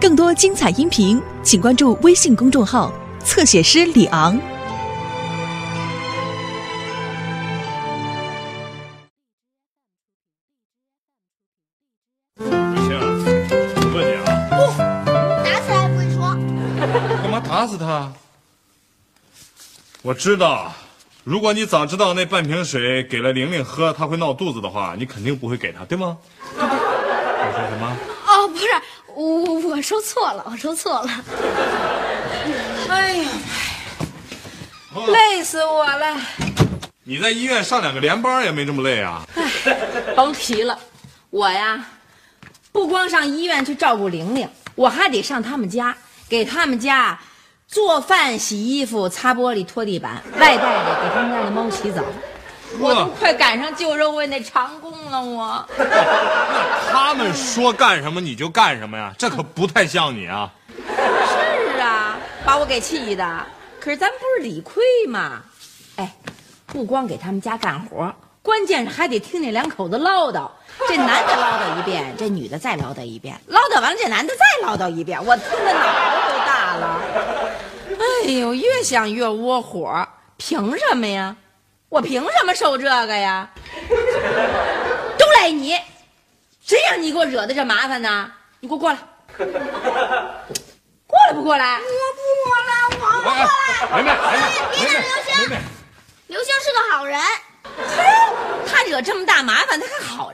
更多精彩音频，请关注微信公众号“侧写师李昂”。不，打死他？我知道，如果你早知道那半瓶水给了玲玲喝，她会闹肚子的话，你肯定不会给她，对吗？你说什么？哦，不是，我我说错了，我说错了。哎呀，累死我了！你在医院上两个连班也没这么累啊？哎甭提了，我呀，不光上医院去照顾玲玲，我还得上他们家，给他们家做饭、洗衣服、擦玻璃、拖地板，外带的给他们家的猫洗澡。我都快赶上救肉味那长工了，我。他们说干什么你就干什么呀？这可不太像你啊！是啊，把我给气的。可是咱不是理亏吗？哎，不光给他们家干活，关键是还得听那两口子唠叨。这男的唠叨一遍，这女的再唠叨一遍，唠叨完了，这男的再唠叨一遍，我听得脑袋都大了。哎呦，越想越窝火，凭什么呀？我凭什么受这个呀？都赖你，谁让你给我惹的这麻烦呢？你给我过来，过来不过来？我不过来，我不过来。梅梅，梅梅，梅梅，梅梅，刘星是个好人，嘿，他惹这么大麻烦，他还好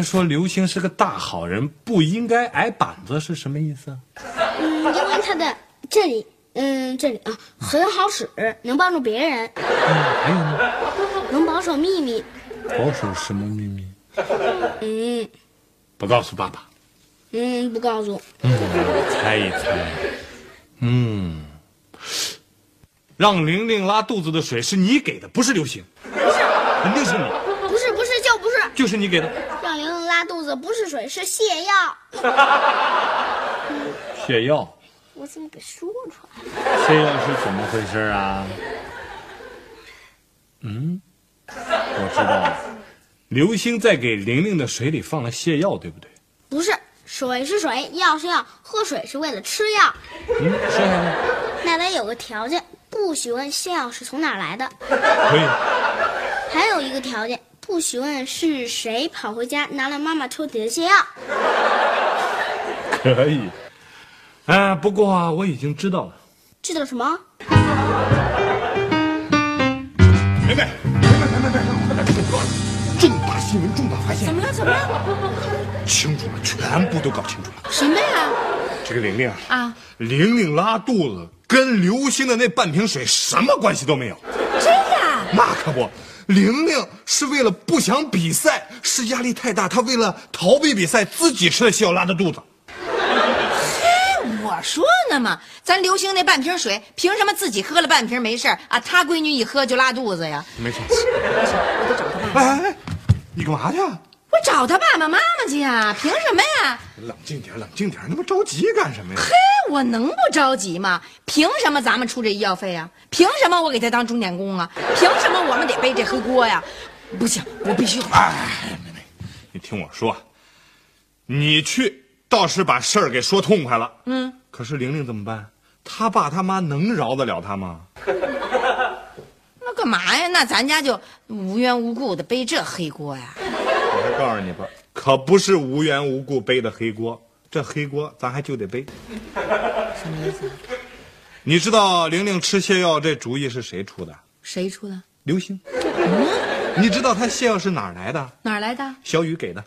才说刘星是个大好人，不应该挨板子，是什么意思啊？嗯，因为他的这里，嗯，这里啊很好使，能帮助别人，还有呢？能保守秘密。保守什么秘密？嗯不告诉爸爸。嗯，不告诉。嗯猜一猜，嗯，让玲玲拉肚子的水是你给的，不是刘星，不是肯定是你，不是不是就不是，就是你给的。让玲玲拉肚子不是水是泻药。泻药，我怎么给说出来了？泻药是怎么回事啊？嗯，我知道了，刘星在给玲玲的水里放了泻药，对不对？不是，水是水，药是药，喝水是为了吃药。嗯，剩下的那得有个条件，不许问泻药是从哪来的，可以。还有一个条件，不许问是谁跑回家拿了妈妈抽屉的泻药。可以，哎，不过啊，我已经知道了。知道什么？梅梅，重大新闻，重大发现！怎么了？怎么了？清楚了，全部都搞清楚了。什么呀？这个玲玲啊，啊，玲玲拉肚子跟刘星的那半瓶水什么关系都没有。真的？那可不，玲玲是为了不想比赛，是压力太大，她为了逃避比赛，自己吃了泻药拉的肚子。我说呢嘛，咱刘星那半瓶水，凭什么自己喝了半瓶没事啊？他闺女一喝就拉肚子呀？没错。我得找他爸爸，哎哎哎，你干嘛去啊？我找他爸爸妈妈去呀？凭什么呀？冷静点，冷静点，那么着急干什么呀？嘿，我能不着急吗？凭什么咱们出这医药费呀？凭什么我给他当钟点工啊？凭什么我们得背这黑锅呀？不行，我必须得。哎，妹妹，你听我说，你去倒是把事儿给说痛快了。嗯，可是玲玲怎么办？他爸他妈能饶得了他吗？那干嘛呀？那咱家就无缘无故的背这黑锅呀？我还告诉你吧，可不是无缘无故背的黑锅，这黑锅咱还就得背。什么意思？你知道玲玲吃泻药这主意是谁出的？谁出的？刘星。嗯你知道他泻药是哪儿来的？哪儿来的？小雨给的。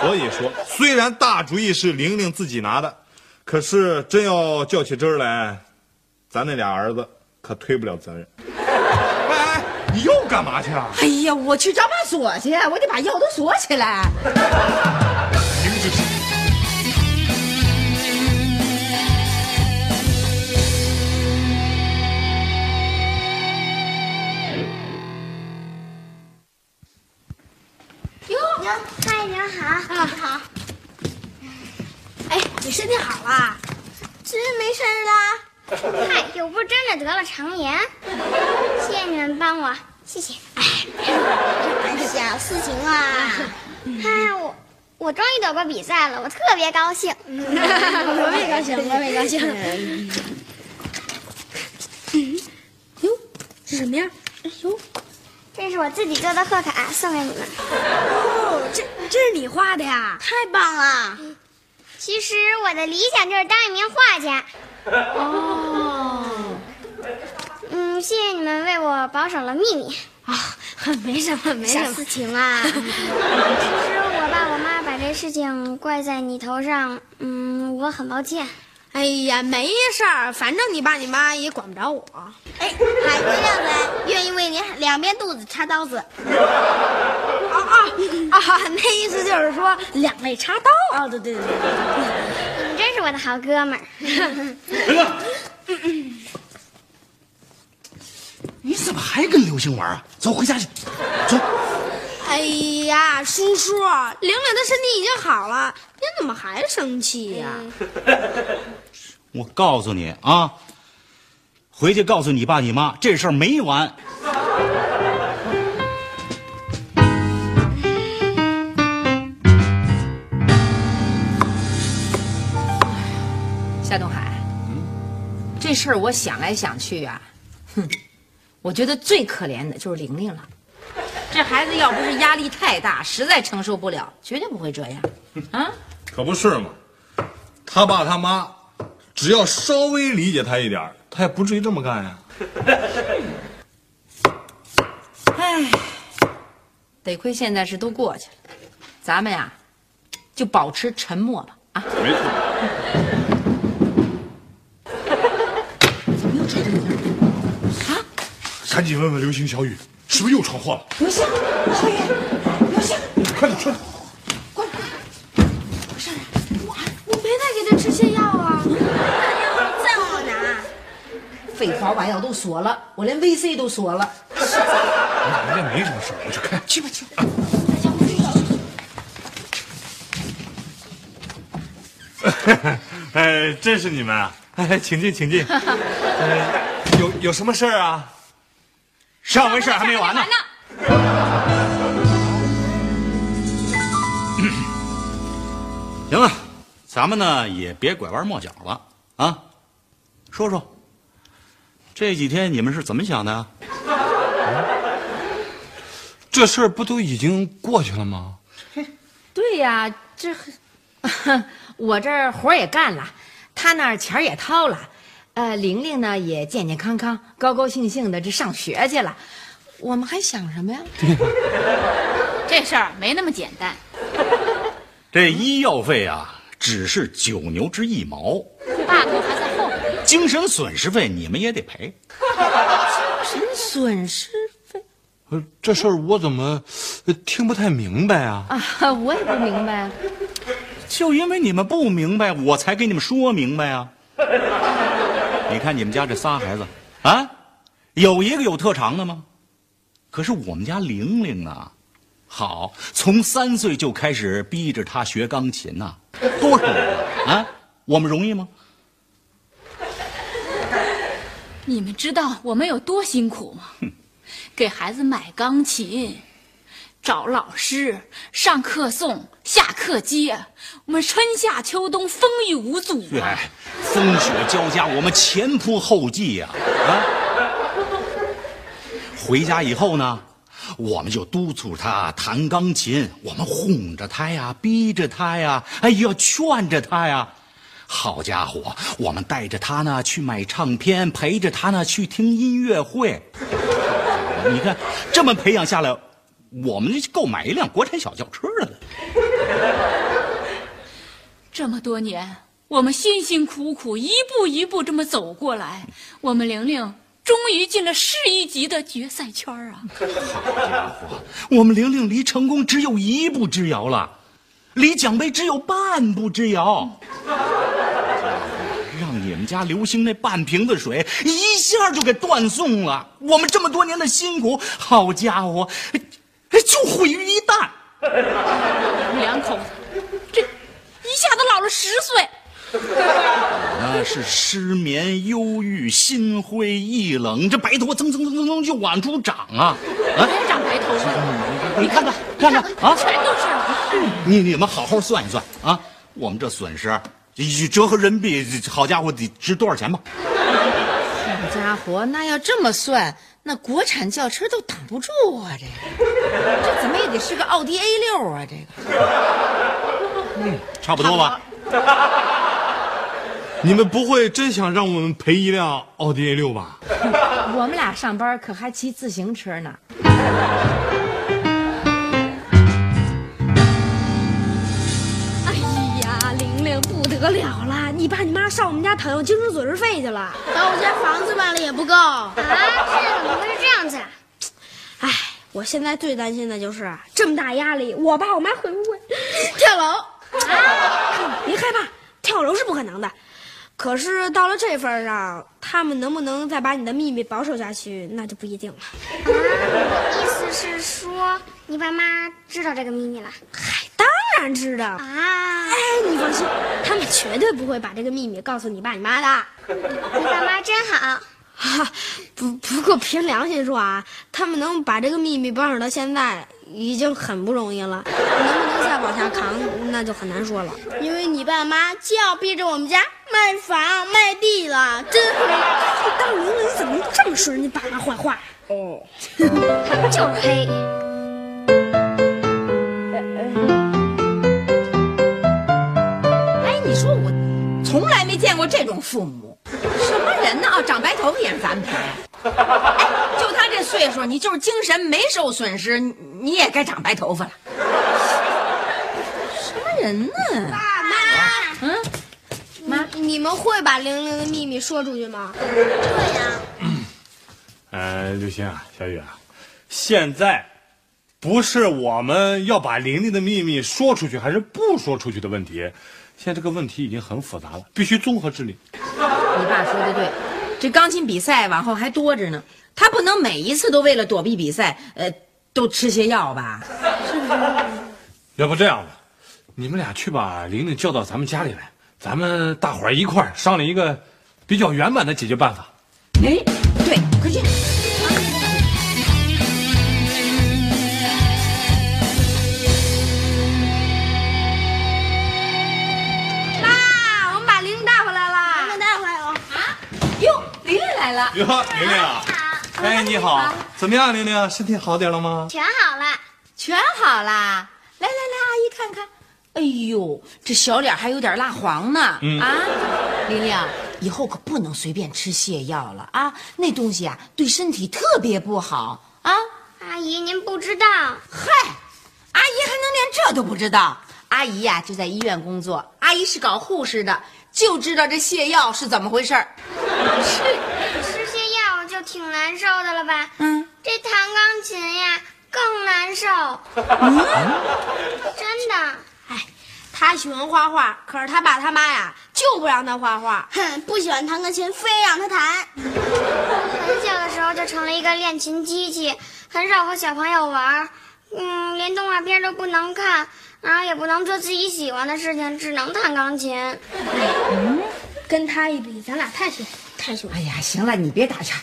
所以说，虽然大主意是玲玲自己拿的，可是真要较起真儿来，咱那俩儿子可推不了责任。干嘛去啊？哎呀，我去找把锁去，我得把药都锁起来。停止！哟，嗨，您好，啊好。哎，你身体好了？真没事啦。嗨，又不是真的得了肠炎。谢谢你们帮我，谢谢。哎，小事情啊。哎，我我终于得过比赛了，我特别高兴。我也高兴，我也高兴。哟，这什么呀？哎呦，这是我自己做的贺卡，送给你们。哦，这这是你画的呀？太棒了！其实我的理想就是当一名画家。哦，嗯，谢谢你们为我保守了秘密。啊，没什么，没什么小事情啊。其实我爸我妈把这事情怪在你头上，嗯，我很抱歉。哎呀，没事儿，反正你爸你妈也管不着我。哎，海龟亮仔愿意为您两边肚子插刀子。啊啊啊！那意思就是说两肋插刀。啊，对对对对你们真是我的好哥们儿。你怎么还跟刘星玩啊？走，回家去。走。哎呀，叔叔，玲玲的身体已经好了，您怎么还生气呀、我告诉你啊，回去告诉你爸你妈，这事儿没完。夏东海，这事儿我想来想去啊，哼，我觉得最可怜的就是玲玲了。这孩子要不是压力太大，实在承受不了，绝对不会这样。啊，可不是嘛，他爸他妈只要稍微理解他一点他也不至于这么干呀。哎，得亏现在是都过去了，咱们呀，就保持沉默吧。啊，没错。赶紧问问刘星、小雨，是不是又闯祸了？刘星，小雨，刘星，快点，快点！我我没再给他吃泻药啊。再往我拿。废话，我把药都锁了，我连 VC 都锁了。人家没什么事儿，我去看。去吧，去吧。哎，真是你们啊！哎，请进，请进。呃，有有什么事儿啊？上回事儿还没完呢。行了，咱们呢也别拐弯抹角了啊，说说这几天你们是怎么想的啊？这事儿不都已经过去了吗？对呀，这 我这活儿也干了，他那儿钱儿也掏了，呃，玲玲呢也健健康康、高高兴兴的这上学去了。我们还想什么呀？这事儿没那么简单。这医药费啊，只是九牛之一毛，大头还在后边。精神损失费你们也得赔。精神损失费呃，这事儿我怎么呃听不太明白啊？啊，我也不明白。就因为你们不明白，我才给你们说明白啊！你看你们家这仨孩子啊，有一个有特长的吗？可是我们家玲玲啊，好，从三岁就开始逼着她学钢琴呐、多少人啊？啊，我们容易吗？你们知道我们有多辛苦吗？给孩子买钢琴，找老师，上课送，下课接，我们春夏秋冬风雨无阻啊！哎，风雪交加，我们前仆后继呀、啊！回家以后呢，我们就督促他弹钢琴，我们哄着他呀，逼着他呀，哎呀，劝着他呀。好家伙，我们带着他呢去买唱片，陪着他呢去听音乐会。你看，这么培养下来，我们就够买一辆国产小轿车了。这么多年，我们辛辛苦苦一步一步这么走过来，我们玲玲终于进了市一级的决赛圈啊！好家伙，我们玲玲离成功只有一步之遥了，离奖杯只有半步之遥。让你们家刘星那半瓶子水一下就给断送了，我们这么多年的辛苦，好家伙，就毁于一旦。你 们两口子这一下子老了十岁。我呢是失眠、忧郁、心灰意冷，这白头发蹭蹭蹭蹭蹭就往出长啊！啊，长白头发，你看看看看啊，全都是。你你们好好算一算啊，我们这损失，折合人民币，好家伙，得值多少钱吧？好家伙，那要这么算，那国产轿车都挡不住啊！这个，这怎么也得是个奥迪 A 六啊！这个，嗯，差不多吧。你们不会真想让我们赔一辆奥迪 A 六吧？我们俩上班可还骑自行车呢。哎呀，玲玲不得了爸你妈上我们家讨要精神损失费去了，把我家房子卖了也不够啊！这怎么会是这样子？哎，我现在最担心的就是这么大压力，我爸我妈会不会跳楼？啊！别害怕，跳楼是不可能的。可是到了这份上，他们能不能再把你的秘密保守下去，那就不一定了。啊，意思是说你爸妈知道这个秘密了？嗨，当然知道啊！哎，你放心，他们绝对不会把这个秘密告诉你爸你妈的。你爸妈真好。啊，不不过凭良心说啊，他们能把这个秘密保守到现在，已经很不容易了。能不能再往下扛，那就很难说了。因为你爸妈就要逼着我们家卖房卖地了，真黑！大玲玲，你怎么能这么说人家爸妈坏话？哦，他 们就是黑。见过这种父母，什么人呢？啊，长白头发也是咱们赔。哎，就他这岁数，你就是精神没受损失，你也该长白头发了。什么人呢？爸妈，嗯，妈，你们会把玲玲的秘密说出去吗？对呀。呃，刘星啊，小雨啊，现在不是我们要把玲玲的秘密说出去还是不说出去的问题，现在这个问题已经很复杂了，必须综合治理。你爸说的对，这钢琴比赛往后还多着呢，他不能每一次都为了躲避比赛，呃，都吃些药吧？是不是？要不这样吧，你们俩去把玲玲叫到咱们家里来，咱们大伙儿一块儿商量一个比较圆满的解决办法。哎，对，快去。了。哟，玲玲啊，哎，你好，怎么样，玲玲？身体好点了吗？全好了。全好啦！来来来，阿姨看看。哎呦，这小脸还有点蜡黄呢。嗯啊，玲玲，以后可不能随便吃泻药了啊！那东西啊，对身体特别不好啊！阿姨，您不知道。嗨，阿姨还能连这都不知道？阿姨呀、就在医院工作，阿姨是搞护士的，就知道这泻药是怎么回事儿。吃些药就挺难受的了吧？嗯，这弹钢琴呀更难受。真的。哎，他喜欢画画，可是他爸他妈呀就不让他画画。哼，不喜欢弹钢琴，非让他弹。很小的时候就成了一个练琴机器，很少和小朋友玩，嗯，连动画片都不能看，然后也不能做自己喜欢的事情，只能弹钢琴。嗯跟他一比，咱俩太喜欢太喜欢。哎呀，行了，你别打岔，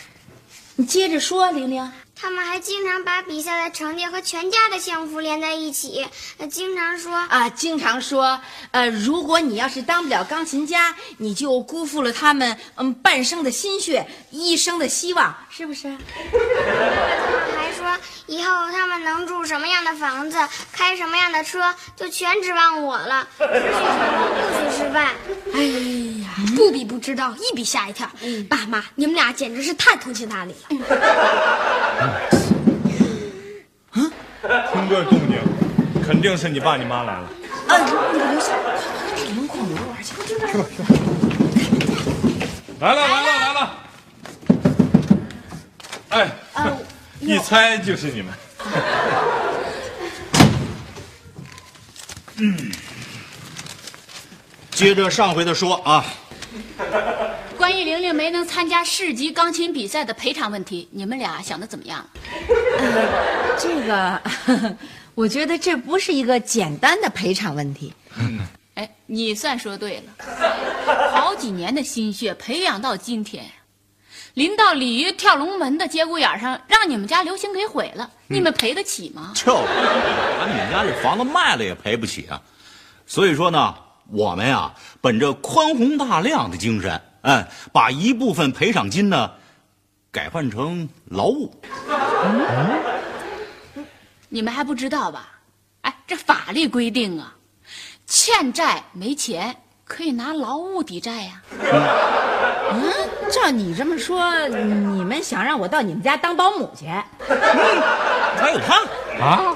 你接着说，玲玲。他们还经常把比赛的成绩和全家的幸福连在一起，呃经常说啊，经常说，呃，如果你要是当不了钢琴家，你就辜负了他们嗯半生的心血，一生的希望，是不是？他 们还说以后他们能住什么样的房子，开什么样的车，就全指望我了。只许成功，不许失败。哎呀，不比不知道，一比吓一跳。爸妈，你们俩简直是太通情达理了。听这动静，肯定是你爸你妈来了。啊，那个刘星，快带人矿流玩去。来了来了来了！哎，一猜就是你们。嗯接着上回的说啊，关于玲玲没能参加市级钢琴比赛的赔偿问题，你们俩想的怎么样？这个，我觉得这不是一个简单的赔偿问题。哎，你算说对了，好几年的心血培养到今天，临到鲤鱼跳龙门的节骨眼上，让你们家刘星给毁了，你们赔得起吗？就把你们家这房子卖了也赔不起啊。所以说呢，我们呀，本着宽宏大量的精神，哎，把一部分赔偿金呢，改换成劳务。你们还不知道吧？哎，这法律规定啊，欠债没钱可以拿劳务抵债呀、嗯，照你这么说，你们想让我到你们家当保姆去？还有他，啊？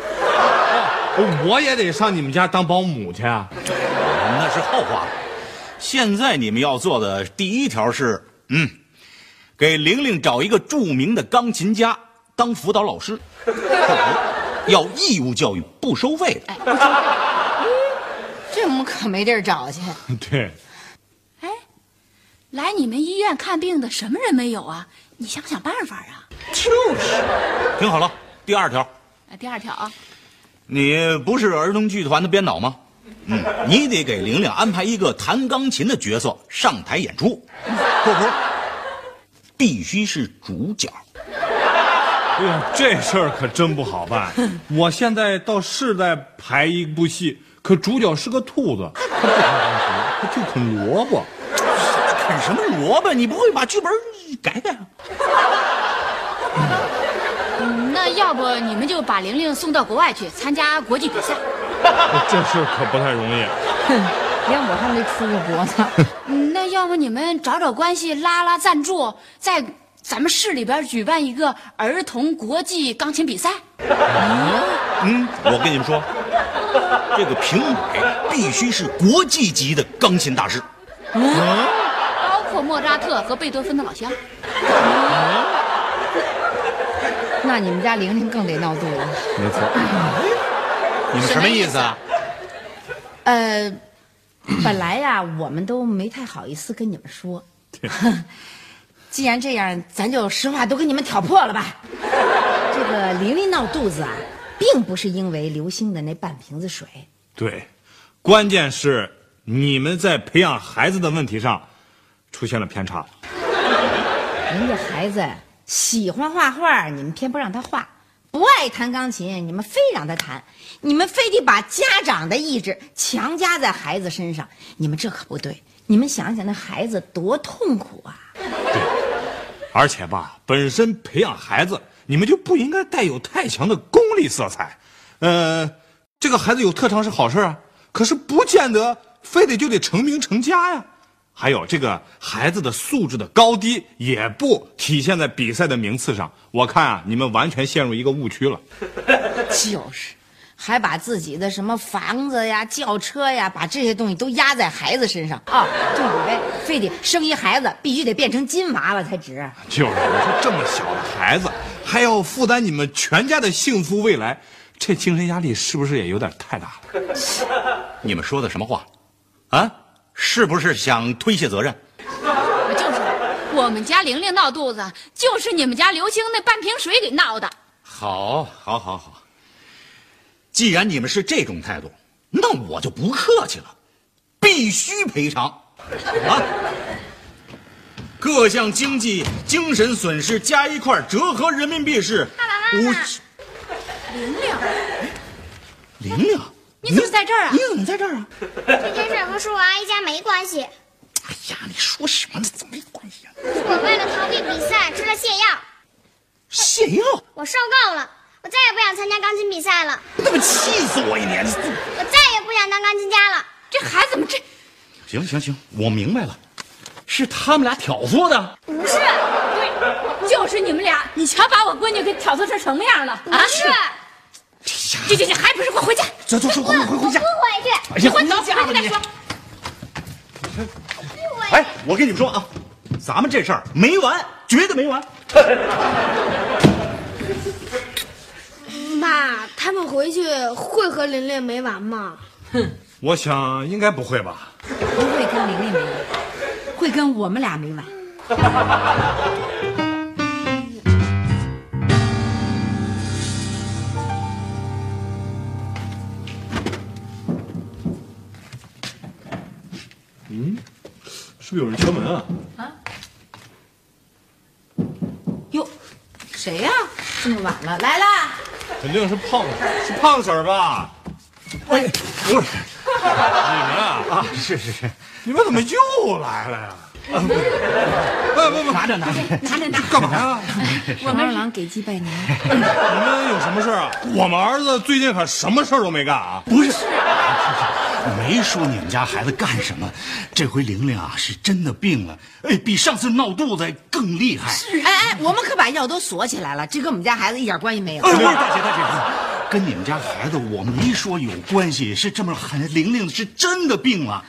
我也得上你们家当保姆去啊？那是后话了。现在你们要做的第一条是，嗯，给玲玲找一个著名的钢琴家当辅导老师，要义务教育，不收费的。这我们可没地儿找去。对，哎，来你们医院看病的什么人没有啊？你想想办法啊！就是，听好了，第二条，哎，第二条啊，你不是儿童剧团的编导吗？嗯，你得给玲玲安排一个弹钢琴的角色上台演出，（括弧必须是主角。哎呀，这事儿可真不好办。我现在倒是在排一部戏，可主角是个兔子，他不弹钢琴，他就啃萝卜。啃什么萝卜？你不会把剧本改改啊？嗯那要不你们就把玲玲送到国外去参加国际比赛？这事可不太容易。连我还没出过国呢。嗯，那要不你们找找关系，拉拉赞助，在咱们市里边举办一个儿童国际钢琴比赛？嗯，我跟你们说，这个评委必须是国际级的钢琴大师。嗯包括莫扎特和贝多芬的老乡。那你们家玲玲更得闹肚子。没错，你们什么意思啊？呃，本来呀，我们都没太好意思跟你们说。既然这样，咱就实话都跟你们挑破了吧。这个琳琳闹肚子啊，并不是因为刘星的那半瓶子水。对，关键是你们在培养孩子的问题上出现了偏差。人家孩子喜欢画画，你们偏不让他画；不爱弹钢琴，你们非让他弹。你们非得把家长的意志强加在孩子身上，你们这可不对。你们想想，那孩子多痛苦啊！对而且吧，本身培养孩子，你们就不应该带有太强的功利色彩。呃，这个孩子有特长是好事啊，可是不见得非得就得成名成家呀。还有这个孩子的素质的高低，也不体现在比赛的名次上。我看啊，你们完全陷入一个误区了。就是，还把自己的什么房子呀、轿车呀，把这些东西都压在孩子身上啊，就以为非得生一孩子必须得变成金娃娃才值。就是，我说这么小的孩子还要负担你们全家的幸福未来，这精神压力是不是也有点太大了？你们说的什么话？啊？是不是想推卸责任？我就说，我们家玲玲闹肚子，就是你们家刘星那半瓶水给闹的。好，好，好，好。既然你们是这种态度，那我就不客气了，必须赔偿啊！各项经济、精神损失加一块折合人民币是五十。玲玲，玲玲，你怎么在这儿啊你怎么在这儿啊？这件事和叔叔阿姨家没关系，哎呀，你说什么呢？怎么没关系啊？我为了逃避比赛吃了泻药，泻药？我受够了，我再也不想参加钢琴比赛了，那么气死我一年！我再也不想当钢琴家了。这孩子怎么这行行行，我明白了，是他们俩挑唆的。不是，对，就是你们俩，你瞧把我闺女给挑唆成什么样了啊？不是，这这这还不是给我回家！走走走，回回回家。不回去，哎呀，回家再说。不回去。哎，我跟你们说啊，咱们这事儿没完，绝对没完。妈，他们回去会和琳琳没完吗？哼我想应该不会吧。不会跟玲玲没完，会跟我们俩没完。是不是有人敲门啊？啊哟，谁呀、这么晚了，来啦！肯定是胖，是胖婶儿吧？哎，不是你们啊，啊，是是是，你们怎么又来了呀？不不不，拿着拿着。拿着拿着，干嘛呀？我们二郎给鸡拜年。你们有什么事儿啊？我们儿子最近可什么事儿都没干啊。不是，没说你们家孩子干什么。这回玲玲啊，是真的病了，哎，比上次闹肚子更厉害。是哎哎，我们可把药都锁起来了，这跟我们家孩子一点关系没有。哎，不是大姐大姐，跟你们家孩子我没说有关系，是这么狠，玲玲是真的病了，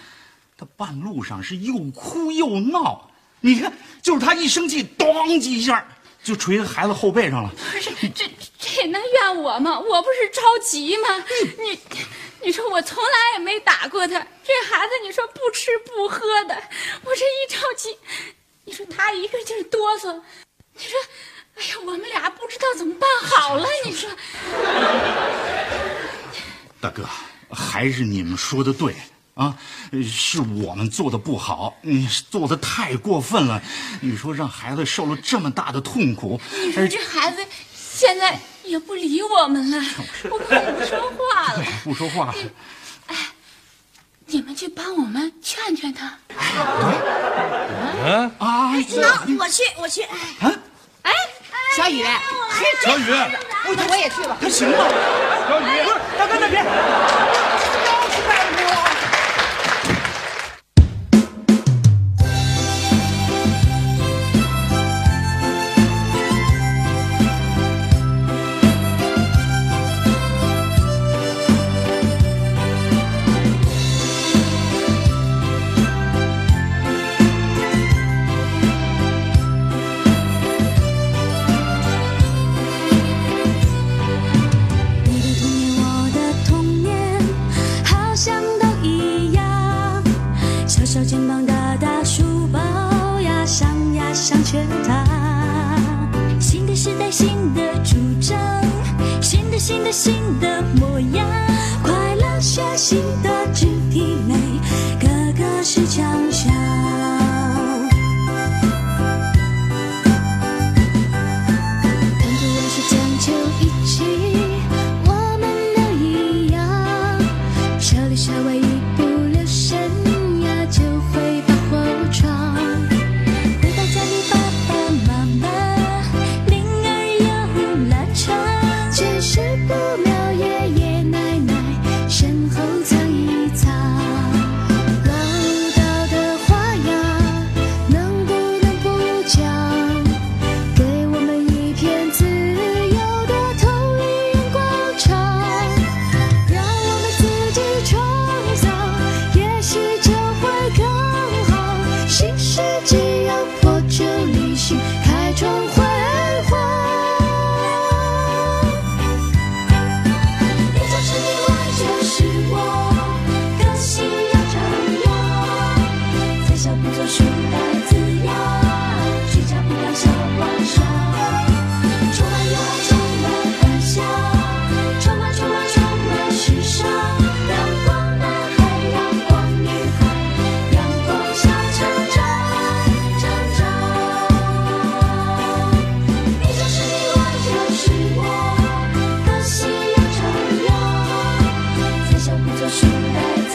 她半路上是又哭又闹，你看，就是她一生气，咣叽一下就捶在孩子后背上了。不是，这这也能怨我吗？我不是着急吗？你，你说我从来也没打过他，这孩子你说不吃不喝的，我这一着急，你说他一个劲儿哆嗦，你说，哎呀，我们俩不知道怎么办好了，你说，大哥，还是你们说的对啊，呃是我们做的不好，你做的太过分了。你说让孩子受了这么大的痛苦，你说这孩子现在也不理我们了，我怕不说话了。不说话了，你们去帮我们劝劝他。嗯，啊，那我去，我去。哎，小雨，小雨，我我也去吧。他行吗？小雨，不是，大哥那别。新的主张，新的新的新的模样。快乐学新的 that